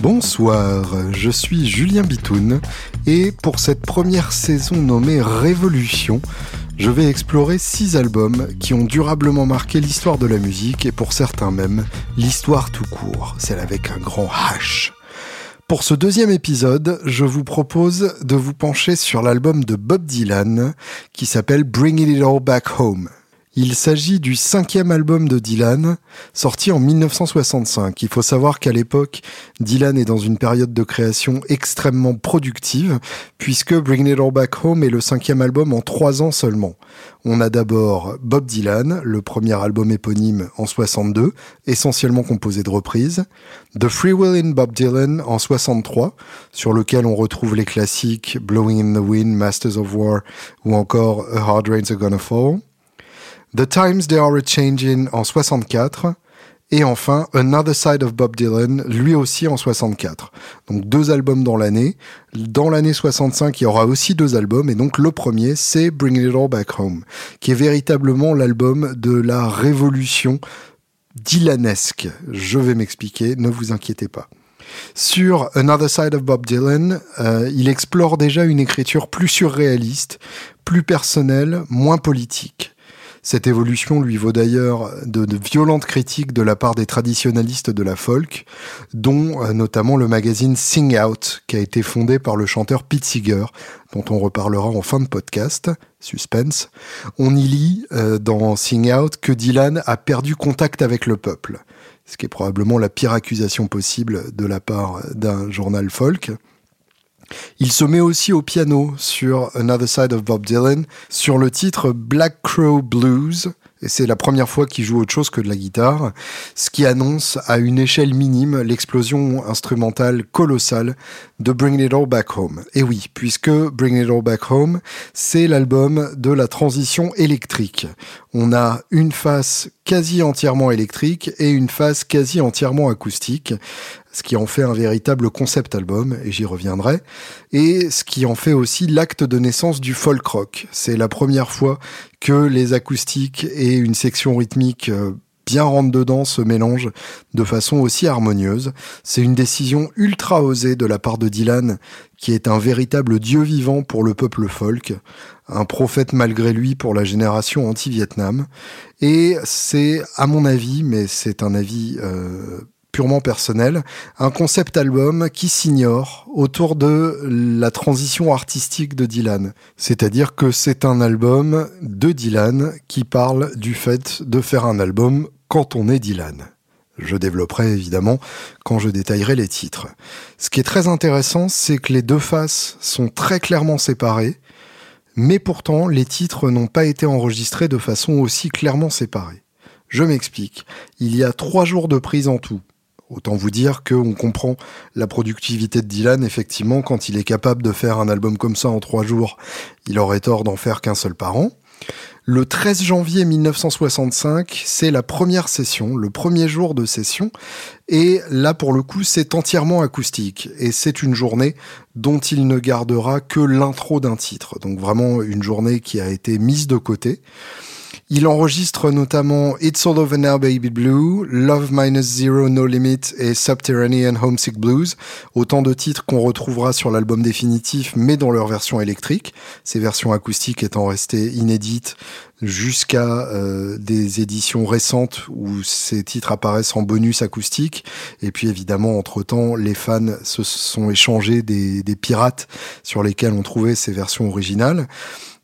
Bonsoir, je suis Julien Bitoun et pour cette première saison nommée Révolution, je vais explorer six albums qui ont durablement marqué l'histoire de la musique et pour certains même l'histoire tout court, celle avec un grand H. Pour ce deuxième épisode, je vous propose de vous pencher sur l'album de Bob Dylan qui s'appelle Bring It All Back Home. Il s'agit du cinquième album de Dylan, sorti en 1965. Il faut savoir qu'à l'époque, Dylan est dans une période de création extrêmement productive, puisque Bring It All Back Home est le cinquième album en trois ans seulement. On a d'abord Bob Dylan, le premier album éponyme en 62, essentiellement composé de reprises. The Free Will in Bob Dylan en 63, sur lequel on retrouve les classiques Blowing in the Wind, Masters of War ou encore A Hard Rain's Are Gonna Fall. The Times They Are a Changing en 64 et enfin Another Side of Bob Dylan, lui aussi en 64. Donc deux albums dans l'année. Dans l'année 65, il y aura aussi deux albums et donc le premier, c'est Bring It All Back Home, qui est véritablement l'album de la révolution dylanesque. Je vais m'expliquer, ne vous inquiétez pas. Sur Another Side of Bob Dylan, euh, il explore déjà une écriture plus surréaliste, plus personnelle, moins politique. Cette évolution lui vaut d'ailleurs de, violentes critiques de la part des traditionalistes de la folk, dont euh, notamment le magazine Sing Out, qui a été fondé par le chanteur Pete Seeger, dont on reparlera en fin de podcast. Suspense. On y lit euh, dans Sing Out que Dylan a perdu contact avec le peuple, ce qui est probablement la pire accusation possible de la part d'un journal folk. Il se met aussi au piano sur Another Side of Bob Dylan, sur le titre Black Crow Blues, et c'est la première fois qu'il joue autre chose que de la guitare, ce qui annonce à une échelle minime l'explosion instrumentale colossale de Bring It All Back Home. Et oui, puisque Bring It All Back Home, c'est l'album de la transition électrique. On a une face quasi entièrement électrique et une face quasi entièrement acoustique, ce qui en fait un véritable concept album, et j'y reviendrai, et ce qui en fait aussi l'acte de naissance du folk rock. C'est la première fois que les acoustiques et une section rythmique euh, bien rentre dedans se mélangent de façon aussi harmonieuse. C'est une décision ultra osée de la part de Dylan, qui est un véritable dieu vivant pour le peuple folk, un prophète malgré lui pour la génération anti-Vietnam. Et c'est, à mon avis, mais c'est un avis euh, purement personnel, un concept album qui s'ignore autour de la transition artistique de Dylan. C'est-à-dire que c'est un album de Dylan qui parle du fait de faire un album quand on est Dylan. Je développerai évidemment quand je détaillerai les titres. Ce qui est très intéressant, c'est que les deux faces sont très clairement séparées, mais pourtant les titres n'ont pas été enregistrés de façon aussi clairement séparée. Je m'explique. Il y a trois jours de prise en tout. Autant vous dire qu'on comprend la productivité de Dylan, effectivement, quand il est capable de faire un album comme ça en trois jours, il aurait tort d'en faire qu'un seul par an. Le 13 janvier 1965, c'est la première session, le premier jour de session, et là pour le coup c'est entièrement acoustique, et c'est une journée dont il ne gardera que l'intro d'un titre, donc vraiment une journée qui a été mise de côté. Il enregistre notamment It's All Over Now Baby Blue, Love Minus Zero No Limit et Subterranean Homesick Blues, autant de titres qu'on retrouvera sur l'album définitif mais dans leur version électrique, ces versions acoustiques étant restées inédites jusqu'à euh, des éditions récentes où ces titres apparaissent en bonus acoustique. Et puis évidemment, entre-temps, les fans se sont échangés des, des pirates sur lesquels on trouvait ces versions originales.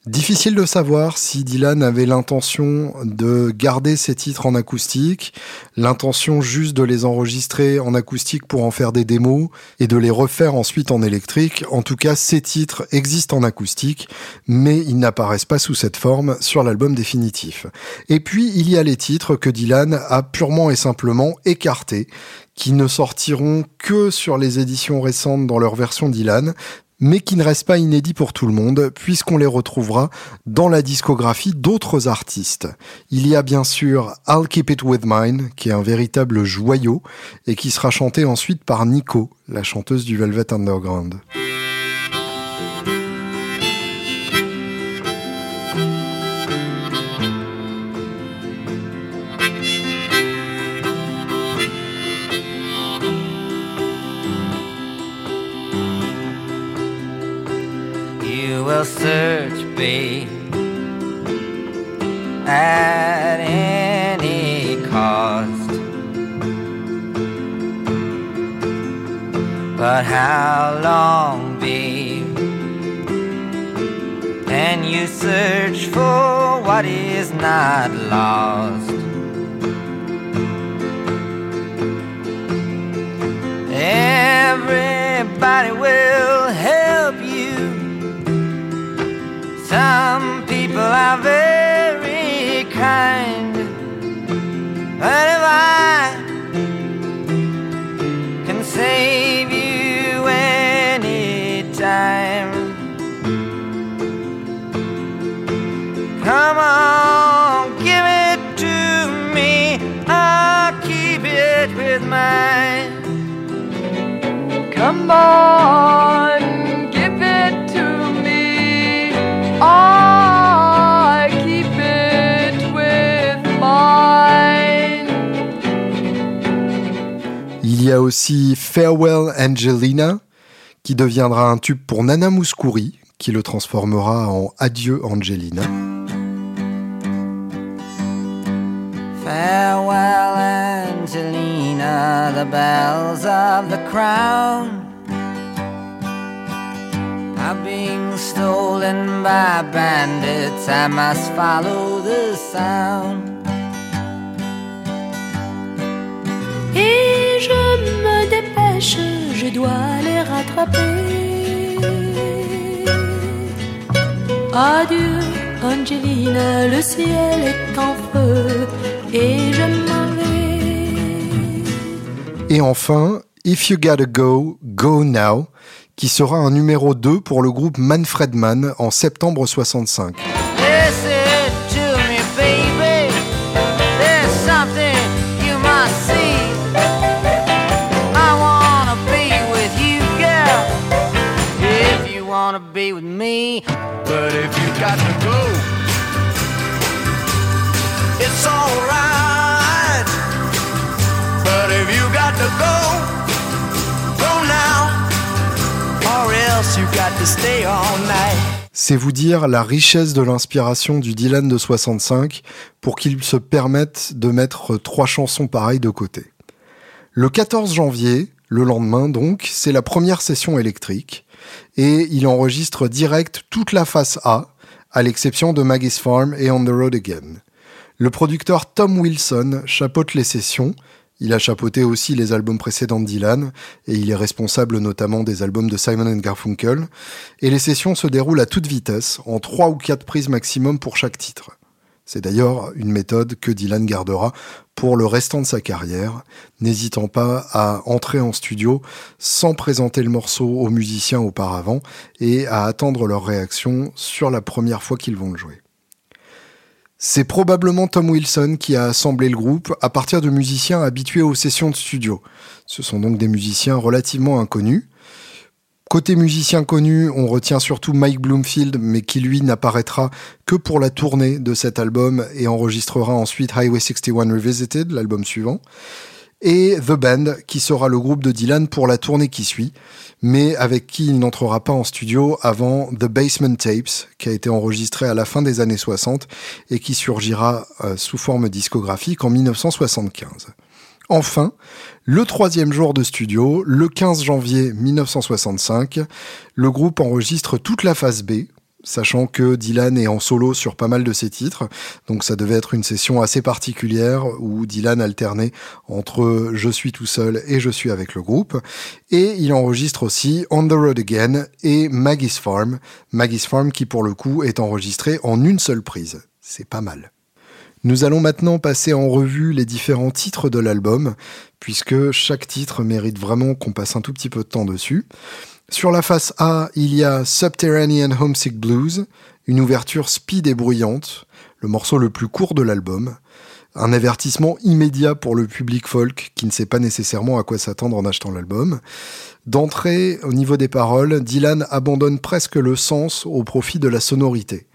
Difficile de savoir si Dylan avait l'intention de garder ses titres en acoustique, l'intention juste de les enregistrer en acoustique pour en faire des démos et de les refaire ensuite en électrique. En tout cas, ces titres existent en acoustique, mais ils n'apparaissent pas sous cette forme sur l'album définitif. Et puis, il y a les titres que Dylan a purement et simplement écartés, qui ne sortiront que sur les éditions récentes dans leur version Dylan, mais qui ne reste pas inédit pour tout le monde, puisqu'on les retrouvera dans la discographie d'autres artistes. Il y a bien sûr I'll Keep It With Mine, qui est un véritable joyau, et qui sera chanté ensuite par Nico, la chanteuse du Velvet Underground. Be at any cost. But how long be? And you search for what is not lost. Everybody will some people are very kind, but if I can save you anytime, come on, give it to me. I'll keep it with mine. Come on. Y a aussi Farewell Angelina, qui deviendra un tube pour Nana Mouskouri, qui le transformera en Adieu Angelina. Farewell Angelina, the bells of the crown are being stolen by bandits. I must follow the sound. Et je me dépêche, je dois les rattraper. Adieu, Angelina, le ciel est en feu et je m'en vais. Et enfin, If You Gotta Go, Go Now, qui sera un numéro 2 pour le groupe Manfred Mann en septembre 65. C'est vous dire la richesse de l'inspiration du Dylan de 65 pour qu'il se permette de mettre trois chansons pareilles de côté. Le 14 janvier, le lendemain donc, c'est la première session électrique et il enregistre direct toute la face A, à l'exception de Maggie's Farm et On the Road Again. Le producteur Tom Wilson chapeaute les sessions. Il a chapeauté aussi les albums précédents de Dylan et il est responsable notamment des albums de Simon Garfunkel. Et les sessions se déroulent à toute vitesse, en trois ou quatre prises maximum pour chaque titre. C'est d'ailleurs une méthode que Dylan gardera pour le restant de sa carrière, n'hésitant pas à entrer en studio sans présenter le morceau aux musiciens auparavant et à attendre leur réaction sur la première fois qu'ils vont le jouer. C'est probablement Tom Wilson qui a assemblé le groupe à partir de musiciens habitués aux sessions de studio. Ce sont donc des musiciens relativement inconnus. Côté musicien connu, on retient surtout Mike Bloomfield, mais qui lui n'apparaîtra que pour la tournée de cet album et enregistrera ensuite Highway 61 Revisited, l'album suivant. Et The Band, qui sera le groupe de Dylan pour la tournée qui suit, mais avec qui il n'entrera pas en studio avant The Basement Tapes, qui a été enregistré à la fin des années 60 et qui surgira euh, sous forme discographique en 1975. Enfin, le troisième jour de studio, le 15 janvier 1965, le groupe enregistre toute la phase B, sachant que Dylan est en solo sur pas mal de ses titres, donc ça devait être une session assez particulière où Dylan alternait entre je suis tout seul et je suis avec le groupe, et il enregistre aussi On the Road Again et Maggie's Farm, Maggie's Farm qui pour le coup est enregistré en une seule prise, c'est pas mal. Nous allons maintenant passer en revue les différents titres de l'album, puisque chaque titre mérite vraiment qu'on passe un tout petit peu de temps dessus. Sur la face A, il y a Subterranean Homesick Blues, une ouverture speed et bruyante, le morceau le plus court de l'album, un avertissement immédiat pour le public folk qui ne sait pas nécessairement à quoi s'attendre en achetant l'album. D'entrée, au niveau des paroles, Dylan abandonne presque le sens au profit de la sonorité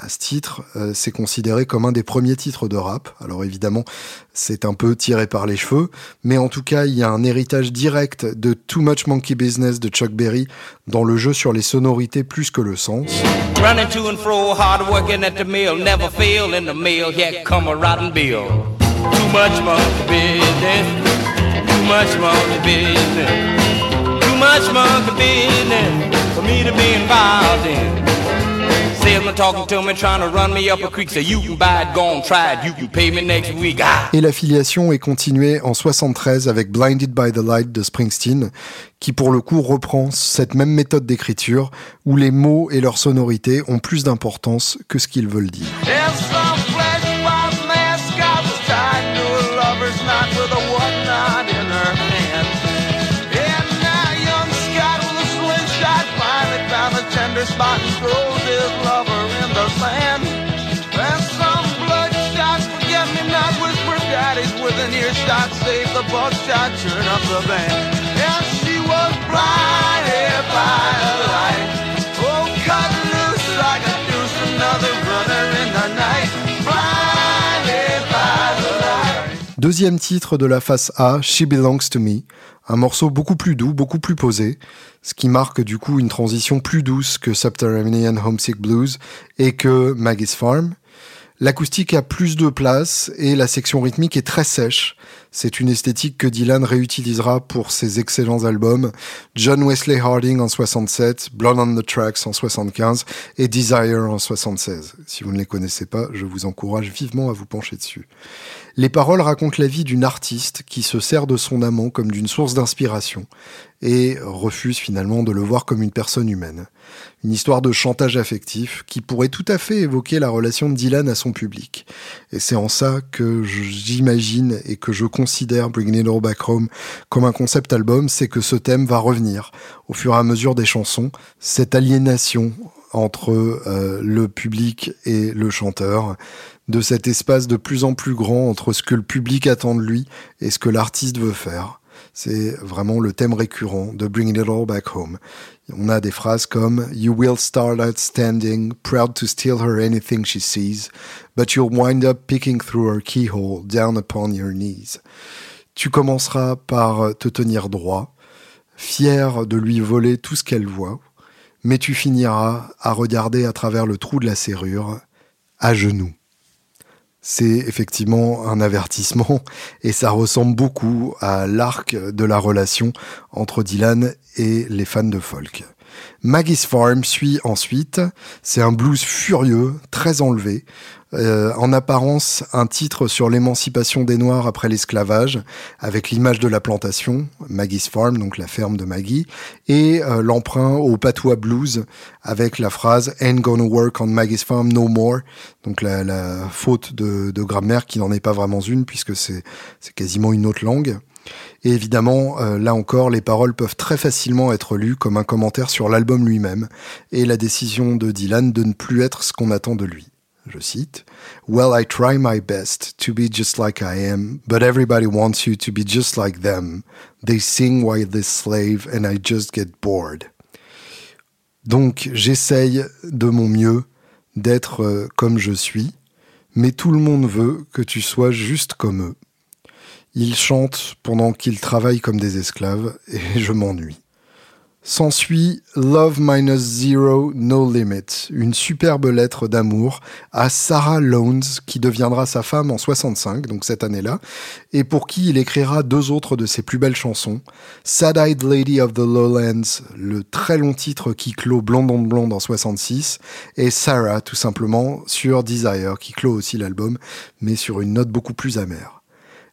à ce titre, euh, c'est considéré comme un des premiers titres de rap. Alors évidemment, c'est un peu tiré par les cheveux, mais en tout cas, il y a un héritage direct de Too Much Monkey Business de Chuck Berry dans le jeu sur les sonorités plus que le sens. Et l'affiliation est continuée en 73 avec Blinded by the Light de Springsteen, qui pour le coup reprend cette même méthode d'écriture où les mots et leur sonorité ont plus d'importance que ce qu'ils veulent dire. Deuxième titre de la face A, She Belongs to Me, un morceau beaucoup plus doux, beaucoup plus posé, ce qui marque du coup une transition plus douce que Subterranean Homesick Blues et que Maggie's Farm. L'acoustique a plus de place et la section rythmique est très sèche. C'est une esthétique que Dylan réutilisera pour ses excellents albums John Wesley Harding en 67, Blood on the Tracks en 75 et Desire en 76. Si vous ne les connaissez pas, je vous encourage vivement à vous pencher dessus. Les paroles racontent la vie d'une artiste qui se sert de son amant comme d'une source d'inspiration et refuse finalement de le voir comme une personne humaine. Une histoire de chantage affectif qui pourrait tout à fait évoquer la relation de Dylan à son public. Et c'est en ça que j'imagine et que je considère Bring It All Back Home comme un concept album, c'est que ce thème va revenir au fur et à mesure des chansons, cette aliénation entre euh, le public et le chanteur, de cet espace de plus en plus grand entre ce que le public attend de lui et ce que l'artiste veut faire. C'est vraiment le thème récurrent de Bring It All Back Home. On a des phrases comme You will start out standing, proud to steal her anything she sees, but you'll wind up picking through her keyhole down upon your knees. Tu commenceras par te tenir droit, fier de lui voler tout ce qu'elle voit, mais tu finiras à regarder à travers le trou de la serrure, à genoux c'est effectivement un avertissement et ça ressemble beaucoup à l'arc de la relation entre Dylan et les fans de folk. Maggie's Farm suit ensuite, c'est un blues furieux, très enlevé, euh, en apparence un titre sur l'émancipation des Noirs après l'esclavage, avec l'image de la plantation, Maggie's Farm, donc la ferme de Maggie, et euh, l'emprunt au patois blues avec la phrase Ain't gonna work on Maggie's Farm no more, donc la, faute de, de grammaire qui n'en est pas vraiment une puisque c'est quasiment une autre langue. Et évidemment, euh, là encore, les paroles peuvent très facilement être lues comme un commentaire sur l'album lui-même et la décision de Dylan de ne plus être ce qu'on attend de lui je cite, Well, I try my best to be just like I am, but everybody wants you to be just like them. They sing while they slave and I just get bored. Donc j'essaye de mon mieux d'être euh, comme je suis, mais tout le monde veut que tu sois juste comme eux. Ils chantent pendant qu'ils travaillent comme des esclaves et je m'ennuie. S'ensuit Love Minus Zero No Limit, une superbe lettre d'amour à Sarah Lowndes, qui deviendra sa femme en 65, donc cette année-là, et pour qui il écrira deux autres de ses plus belles chansons, Sad-Eyed Lady of the Lowlands, le très long titre qui clôt Blonde on Blonde en 66, et Sarah, tout simplement, sur Desire, qui clôt aussi l'album, mais sur une note beaucoup plus amère.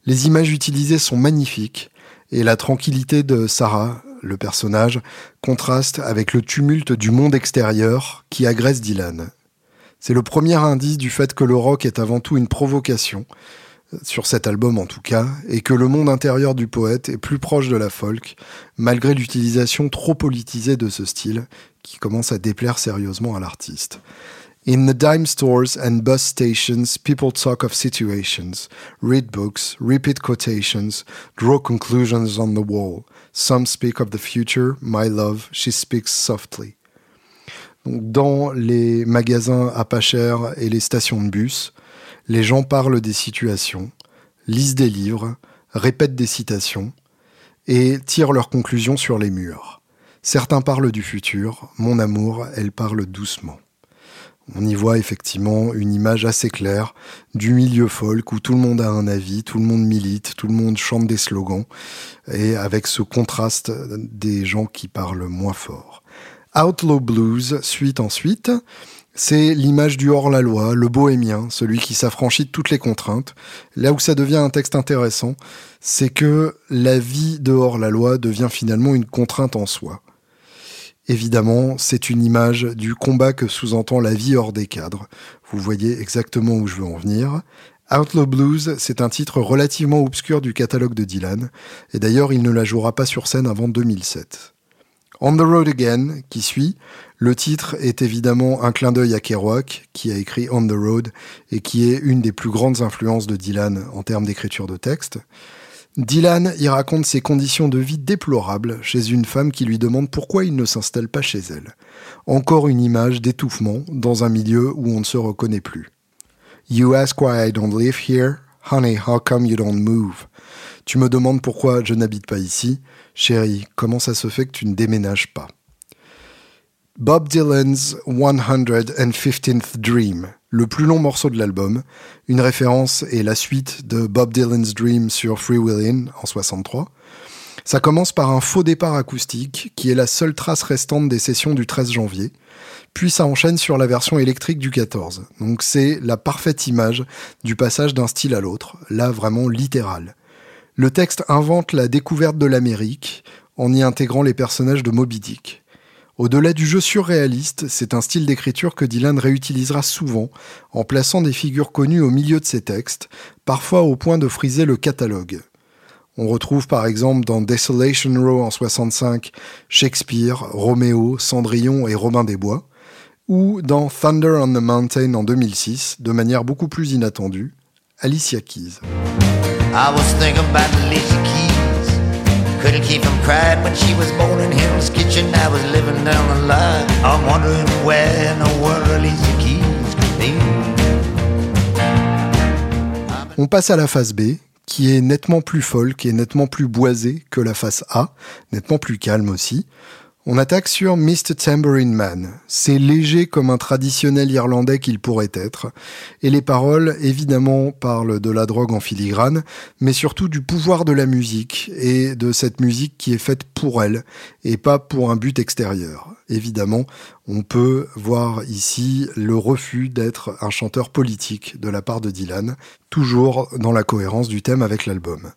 Les images utilisées sont magnifiques, et la tranquillité de Sarah, le personnage, contraste avec le tumulte du monde extérieur qui agresse Dylan. C'est le premier indice du fait que le rock est avant tout une provocation, sur cet album en tout cas, et que le monde intérieur du poète est plus proche de la folk, malgré l'utilisation trop politisée de ce style, qui commence à déplaire sérieusement à l'artiste. In the dime stores and bus stations, people talk of situations, read books, repeat quotations, draw conclusions on the wall. Some speak of the future, my love, she speaks softly. dans les magasins à pas cher et les stations de bus, les gens parlent des situations, lisent des livres, répètent des citations et tirent leurs conclusions sur les murs. Certains parlent du futur, mon amour, elle parle doucement. On y voit effectivement une image assez claire du milieu folk où tout le monde a un avis, tout le monde milite, tout le monde chante des slogans, et avec ce contraste des gens qui parlent moins fort. Outlaw Blues suit ensuite. C'est l'image du hors-la-loi, le bohémien, celui qui s'affranchit de toutes les contraintes. Là où ça devient un texte intéressant, c'est que la vie de hors-la-loi devient finalement une contrainte en soi. Évidemment, c'est une image du combat que sous-entend la vie hors des cadres. Vous voyez exactement où je veux en venir. Outlaw Blues, c'est un titre relativement obscur du catalogue de Dylan, et d'ailleurs il ne la jouera pas sur scène avant 2007. On the Road Again, qui suit, le titre est évidemment un clin d'œil à Kerouac, qui a écrit On the Road, et qui est une des plus grandes influences de Dylan en termes d'écriture de texte. Dylan y raconte ses conditions de vie déplorables chez une femme qui lui demande pourquoi il ne s'installe pas chez elle. Encore une image d'étouffement dans un milieu où on ne se reconnaît plus. You ask why I don't live here? Honey, how come you don't move? Tu me demandes pourquoi je n'habite pas ici? Chérie, comment ça se fait que tu ne déménages pas? Bob Dylan's 115th Dream, le plus long morceau de l'album. Une référence est la suite de Bob Dylan's Dream sur Free Willin' en 63. Ça commence par un faux départ acoustique, qui est la seule trace restante des sessions du 13 janvier. Puis ça enchaîne sur la version électrique du 14. Donc c'est la parfaite image du passage d'un style à l'autre, là vraiment littéral. Le texte invente la découverte de l'Amérique en y intégrant les personnages de Moby Dick. Au-delà du jeu surréaliste, c'est un style d'écriture que Dylan réutilisera souvent, en plaçant des figures connues au milieu de ses textes, parfois au point de friser le catalogue. On retrouve par exemple dans Desolation Row en 65 Shakespeare, Roméo, Cendrillon et Robin des Bois, ou dans Thunder on the Mountain en 2006, de manière beaucoup plus inattendue, Alicia Keys. On passe à la phase B, qui est nettement plus folk et nettement plus boisée que la face A, nettement plus calme aussi. On attaque sur Mr. Tambourine Man. C'est léger comme un traditionnel irlandais qu'il pourrait être. Et les paroles, évidemment, parlent de la drogue en filigrane, mais surtout du pouvoir de la musique et de cette musique qui est faite pour elle et pas pour un but extérieur. Évidemment, on peut voir ici le refus d'être un chanteur politique de la part de Dylan, toujours dans la cohérence du thème avec l'album.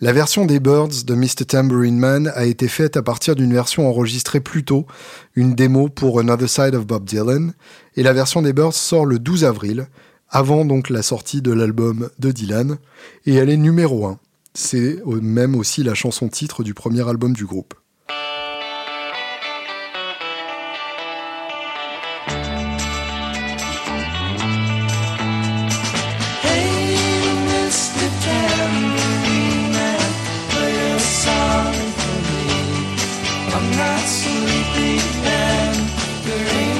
La version des Birds de Mr. Tambourine Man a été faite à partir d'une version enregistrée plus tôt, une démo pour Another Side of Bob Dylan, et la version des Birds sort le 12 avril, avant donc la sortie de l'album de Dylan, et elle est numéro 1. C'est même aussi la chanson titre du premier album du groupe. sleeping and dreaming.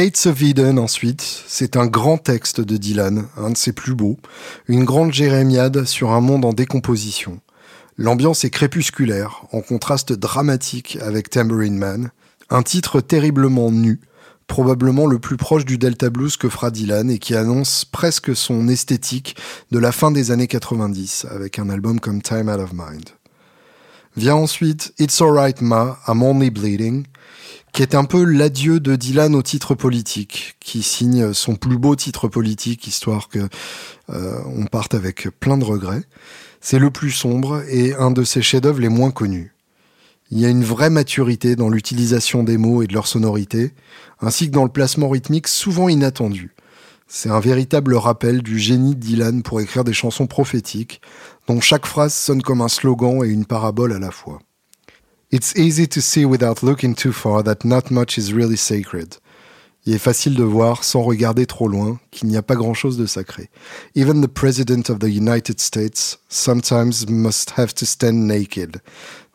Gates of Eden ensuite, c'est un grand texte de Dylan, un de ses plus beaux, une grande jérémiade sur un monde en décomposition. L'ambiance est crépusculaire, en contraste dramatique avec Tambourine Man, un titre terriblement nu, probablement le plus proche du Delta Blues que fera Dylan et qui annonce presque son esthétique de la fin des années 90 avec un album comme Time Out of Mind. Vient ensuite It's Alright Ma, I'm Only Bleeding, qui est un peu l'adieu de Dylan au titre politique, qui signe son plus beau titre politique, histoire que euh, on parte avec plein de regrets. C'est le plus sombre et un de ses chefs-d'œuvre les moins connus. Il y a une vraie maturité dans l'utilisation des mots et de leur sonorité, ainsi que dans le placement rythmique souvent inattendu. C'est un véritable rappel du génie de Dylan pour écrire des chansons prophétiques, dont chaque phrase sonne comme un slogan et une parabole à la fois. It's easy to see without looking too far that not much is really sacred. Il est facile de voir, sans regarder trop loin, qu'il n'y a pas grand-chose de sacré. Even the President of the United States sometimes must have to stand naked.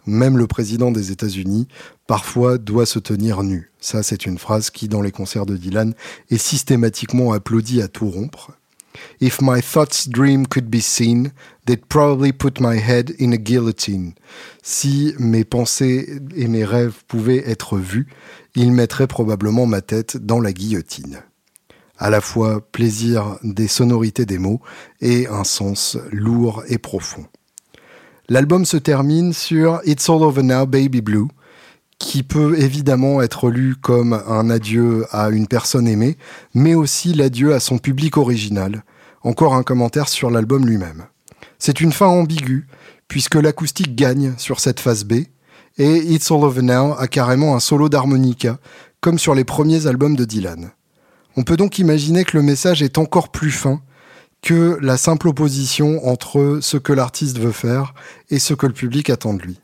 Même le président des États-Unis, parfois, doit se tenir nu. Ça, c'est une phrase qui, dans les concerts de Dylan, est systématiquement applaudie à tout rompre. If my thoughts dream could be seen, they'd probably put my head in a guillotine. Si mes pensées et mes rêves pouvaient être vus, ils mettraient probablement ma tête dans la guillotine. À la fois plaisir des sonorités des mots et un sens lourd et profond. L'album se termine sur It's All Over Now, Baby Blue, qui peut évidemment être lu comme un adieu à une personne aimée, mais aussi l'adieu à son public original. Encore un commentaire sur l'album lui-même. C'est une fin ambiguë, puisque l'acoustique gagne sur cette phase B, et It's All Over Now a carrément un solo d'harmonica, comme sur les premiers albums de Dylan. On peut donc imaginer que le message est encore plus fin, que la simple opposition entre ce que l'artiste veut faire et ce que le public attend de lui.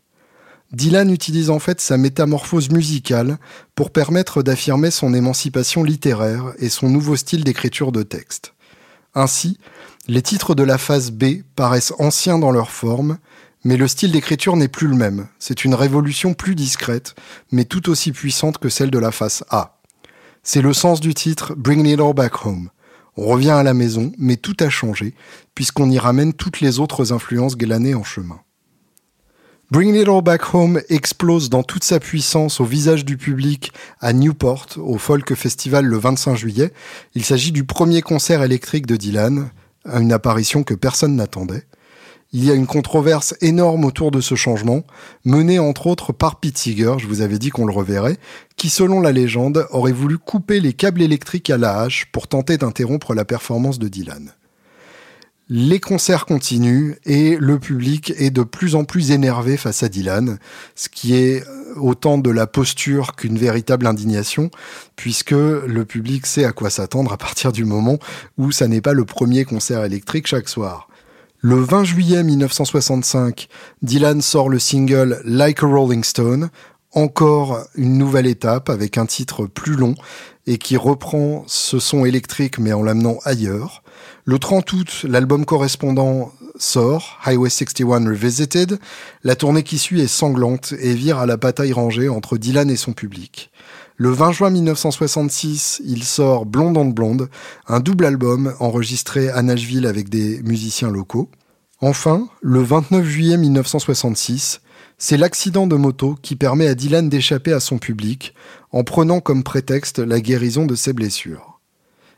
Dylan utilise en fait sa métamorphose musicale pour permettre d'affirmer son émancipation littéraire et son nouveau style d'écriture de texte. Ainsi, les titres de la phase B paraissent anciens dans leur forme, mais le style d'écriture n'est plus le même. C'est une révolution plus discrète, mais tout aussi puissante que celle de la phase A. C'est le sens du titre Bring It All Back Home. On revient à la maison, mais tout a changé, puisqu'on y ramène toutes les autres influences glanées en chemin. Bring It All Back Home explose dans toute sa puissance au visage du public à Newport, au Folk Festival le 25 juillet. Il s'agit du premier concert électrique de Dylan, une apparition que personne n'attendait. Il y a une controverse énorme autour de ce changement, menée entre autres par Pete Seeger, je vous avais dit qu'on le reverrait, qui selon la légende aurait voulu couper les câbles électriques à la hache pour tenter d'interrompre la performance de Dylan. Les concerts continuent et le public est de plus en plus énervé face à Dylan, ce qui est autant de la posture qu'une véritable indignation, puisque le public sait à quoi s'attendre à partir du moment où ça n'est pas le premier concert électrique chaque soir. Le 20 juillet 1965, Dylan sort le single Like a Rolling Stone, encore une nouvelle étape avec un titre plus long et qui reprend ce son électrique mais en l'amenant ailleurs. Le 30 août, l'album correspondant sort, Highway 61 Revisited. La tournée qui suit est sanglante et vire à la bataille rangée entre Dylan et son public. Le 20 juin 1966, il sort Blonde on Blonde, un double album enregistré à Nashville avec des musiciens locaux. Enfin, le 29 juillet 1966, c'est l'accident de moto qui permet à Dylan d'échapper à son public en prenant comme prétexte la guérison de ses blessures.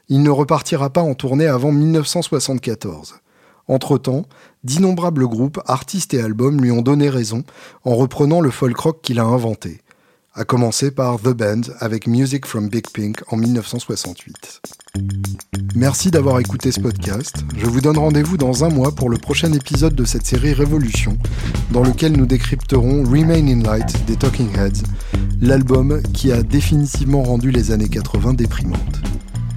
Il ne repartira pas en tournée avant 1974. Entre-temps, d'innombrables groupes, artistes et albums lui ont donné raison en reprenant le folk rock qu'il a inventé à commencer par The Band avec Music from Big Pink en 1968. Merci d'avoir écouté ce podcast. Je vous donne rendez-vous dans un mois pour le prochain épisode de cette série Révolution, dans lequel nous décrypterons Remain in Light des Talking Heads, l'album qui a définitivement rendu les années 80 déprimantes.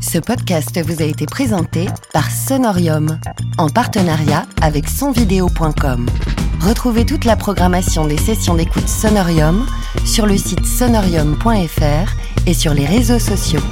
Ce podcast vous a été présenté par Sonorium, en partenariat avec sonvideo.com. Retrouvez toute la programmation des sessions d'écoute Sonorium sur le site sonorium.fr et sur les réseaux sociaux.